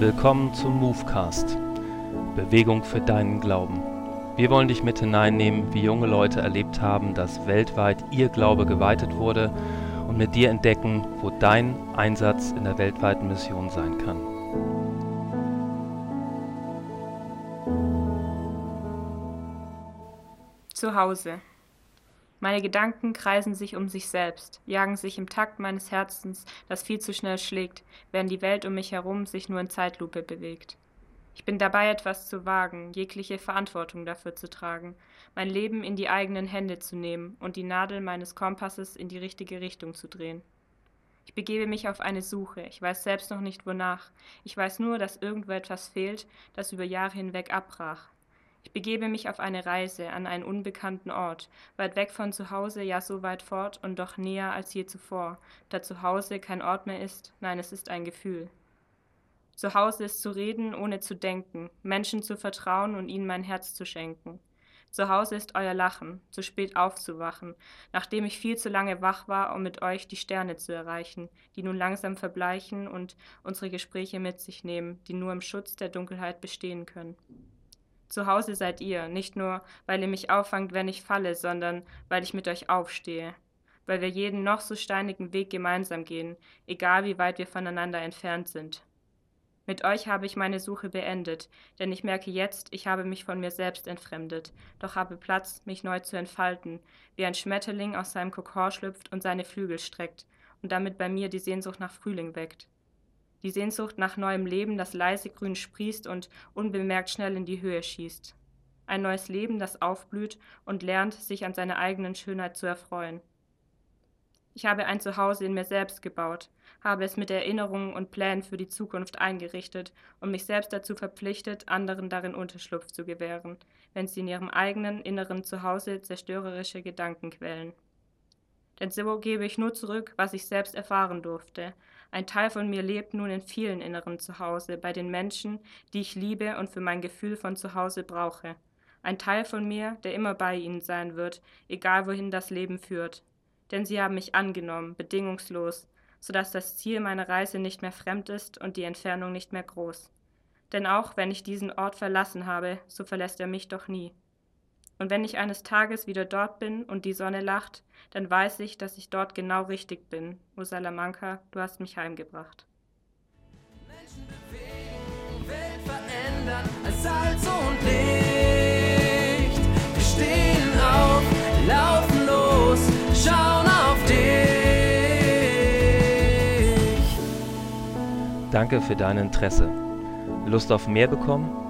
Willkommen zum Movecast. Bewegung für deinen Glauben. Wir wollen dich mit hineinnehmen, wie junge Leute erlebt haben, dass weltweit ihr Glaube geweitet wurde und mit dir entdecken, wo dein Einsatz in der weltweiten Mission sein kann. Zu Hause. Meine Gedanken kreisen sich um sich selbst, jagen sich im Takt meines Herzens, das viel zu schnell schlägt, während die Welt um mich herum sich nur in Zeitlupe bewegt. Ich bin dabei, etwas zu wagen, jegliche Verantwortung dafür zu tragen, mein Leben in die eigenen Hände zu nehmen und die Nadel meines Kompasses in die richtige Richtung zu drehen. Ich begebe mich auf eine Suche, ich weiß selbst noch nicht wonach, ich weiß nur, dass irgendwo etwas fehlt, das über Jahre hinweg abbrach, ich begebe mich auf eine Reise an einen unbekannten Ort, weit weg von zu Hause, ja so weit fort und doch näher als je zuvor, da zu Hause kein Ort mehr ist, nein, es ist ein Gefühl. Zu Hause ist zu reden, ohne zu denken, Menschen zu vertrauen und ihnen mein Herz zu schenken. Zu Hause ist euer Lachen, zu spät aufzuwachen, nachdem ich viel zu lange wach war, um mit euch die Sterne zu erreichen, die nun langsam verbleichen und unsere Gespräche mit sich nehmen, die nur im Schutz der Dunkelheit bestehen können. Zu Hause seid ihr, nicht nur, weil ihr mich auffangt, wenn ich falle, sondern weil ich mit euch aufstehe, weil wir jeden noch so steinigen Weg gemeinsam gehen, egal wie weit wir voneinander entfernt sind. Mit euch habe ich meine Suche beendet, denn ich merke jetzt, ich habe mich von mir selbst entfremdet, doch habe Platz, mich neu zu entfalten, wie ein Schmetterling aus seinem Kokon schlüpft und seine Flügel streckt und damit bei mir die Sehnsucht nach Frühling weckt die Sehnsucht nach neuem Leben, das leise grün sprießt und unbemerkt schnell in die Höhe schießt. Ein neues Leben, das aufblüht und lernt, sich an seiner eigenen Schönheit zu erfreuen. Ich habe ein Zuhause in mir selbst gebaut, habe es mit Erinnerungen und Plänen für die Zukunft eingerichtet und mich selbst dazu verpflichtet, anderen darin Unterschlupf zu gewähren, wenn sie in ihrem eigenen inneren Zuhause zerstörerische Gedanken quälen. Denn so gebe ich nur zurück, was ich selbst erfahren durfte, ein Teil von mir lebt nun in vielen inneren Zuhause, bei den Menschen, die ich liebe und für mein Gefühl von Zuhause brauche. Ein Teil von mir, der immer bei ihnen sein wird, egal wohin das Leben führt. Denn sie haben mich angenommen, bedingungslos, so dass das Ziel meiner Reise nicht mehr fremd ist und die Entfernung nicht mehr groß. Denn auch wenn ich diesen Ort verlassen habe, so verlässt er mich doch nie. Und wenn ich eines Tages wieder dort bin und die Sonne lacht, dann weiß ich, dass ich dort genau richtig bin. O Salamanca, du hast mich heimgebracht. Menschen bewegen, Welt verändern, als Salz und Licht. Wir stehen auf, laufen los, schauen auf dich. Danke für dein Interesse. Lust auf mehr bekommen?